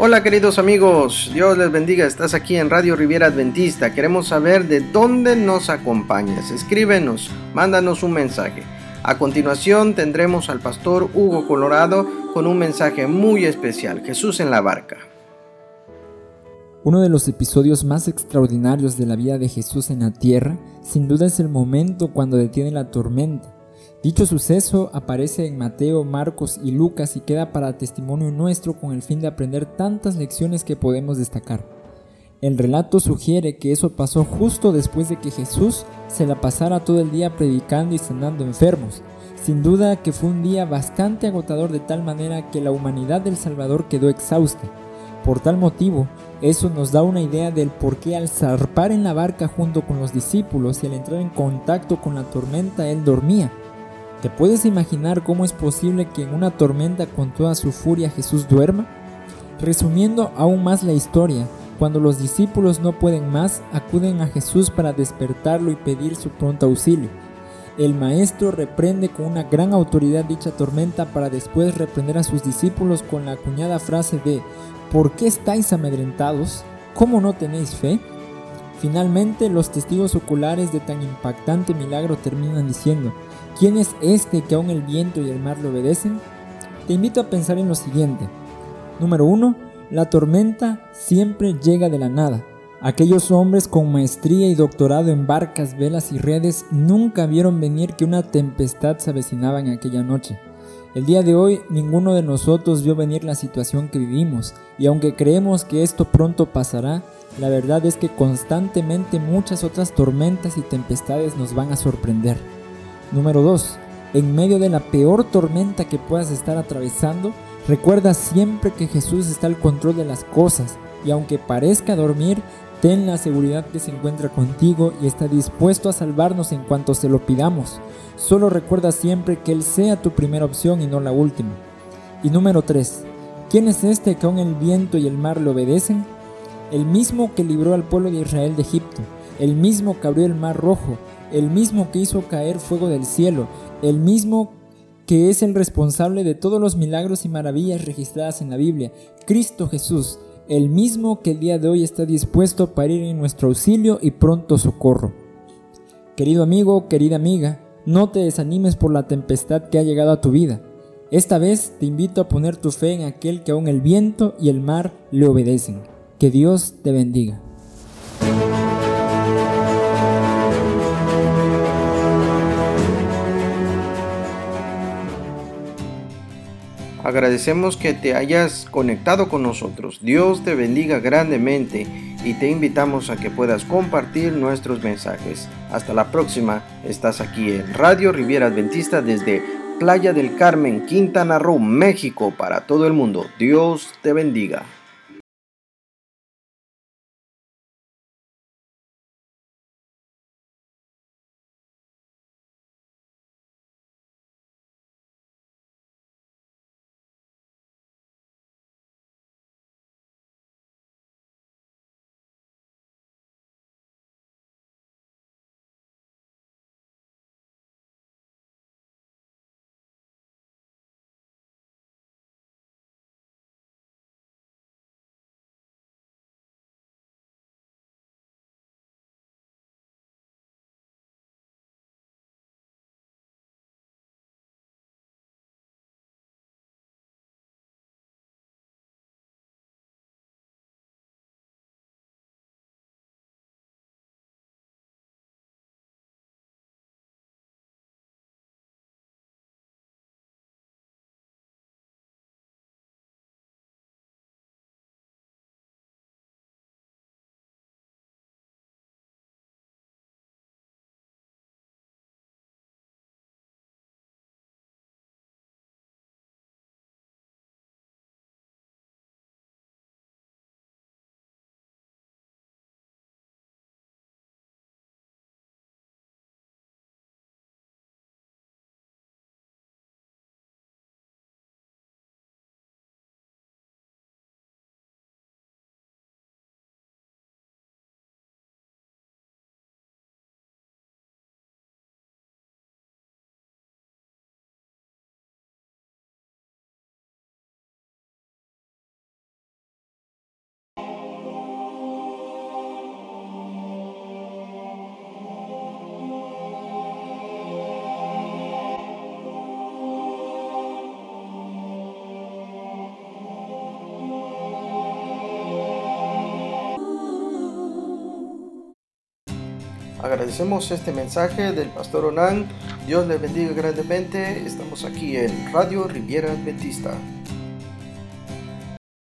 Hola queridos amigos, Dios les bendiga, estás aquí en Radio Riviera Adventista, queremos saber de dónde nos acompañas, escríbenos, mándanos un mensaje. A continuación tendremos al pastor Hugo Colorado con un mensaje muy especial, Jesús en la barca. Uno de los episodios más extraordinarios de la vida de Jesús en la tierra, sin duda es el momento cuando detiene la tormenta Dicho suceso aparece en Mateo, Marcos y Lucas y queda para testimonio nuestro con el fin de aprender tantas lecciones que podemos destacar. El relato sugiere que eso pasó justo después de que Jesús se la pasara todo el día predicando y sanando enfermos. Sin duda que fue un día bastante agotador de tal manera que la humanidad del Salvador quedó exhausta. Por tal motivo, eso nos da una idea del por qué al zarpar en la barca junto con los discípulos y al entrar en contacto con la tormenta él dormía. ¿Te puedes imaginar cómo es posible que en una tormenta con toda su furia Jesús duerma? Resumiendo aún más la historia, cuando los discípulos no pueden más, acuden a Jesús para despertarlo y pedir su pronto auxilio. El maestro reprende con una gran autoridad dicha tormenta para después reprender a sus discípulos con la acuñada frase de ¿Por qué estáis amedrentados? ¿Cómo no tenéis fe? Finalmente, los testigos oculares de tan impactante milagro terminan diciendo, ¿Quién es este que aún el viento y el mar le obedecen? Te invito a pensar en lo siguiente. Número 1. La tormenta siempre llega de la nada. Aquellos hombres con maestría y doctorado en barcas, velas y redes nunca vieron venir que una tempestad se avecinaba en aquella noche. El día de hoy ninguno de nosotros vio venir la situación que vivimos y aunque creemos que esto pronto pasará, la verdad es que constantemente muchas otras tormentas y tempestades nos van a sorprender. Número 2. En medio de la peor tormenta que puedas estar atravesando, recuerda siempre que Jesús está al control de las cosas y aunque parezca dormir, ten la seguridad que se encuentra contigo y está dispuesto a salvarnos en cuanto se lo pidamos. Solo recuerda siempre que Él sea tu primera opción y no la última. Y número 3. ¿Quién es este que aún el viento y el mar le obedecen? El mismo que libró al pueblo de Israel de Egipto, el mismo que abrió el mar rojo, el mismo que hizo caer fuego del cielo, el mismo que es el responsable de todos los milagros y maravillas registradas en la Biblia, Cristo Jesús, el mismo que el día de hoy está dispuesto para ir en nuestro auxilio y pronto socorro. Querido amigo, querida amiga, no te desanimes por la tempestad que ha llegado a tu vida. Esta vez te invito a poner tu fe en aquel que aún el viento y el mar le obedecen. Que Dios te bendiga. Agradecemos que te hayas conectado con nosotros. Dios te bendiga grandemente y te invitamos a que puedas compartir nuestros mensajes. Hasta la próxima. Estás aquí en Radio Riviera Adventista desde Playa del Carmen, Quintana Roo, México, para todo el mundo. Dios te bendiga. Agradecemos este mensaje del pastor Onan. Dios le bendiga grandemente. Estamos aquí en Radio Riviera Adventista.